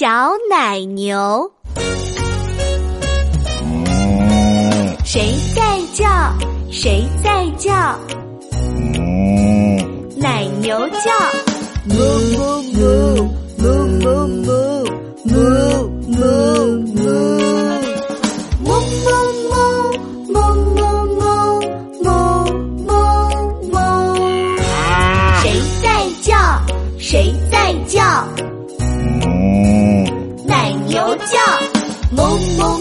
小奶牛。谁在叫？谁在叫？奶牛叫。哞哞哞哞哞哞哞哞哞。哞哞哞哞哞哞哞哞哞。谁在叫？谁在叫？梦梦。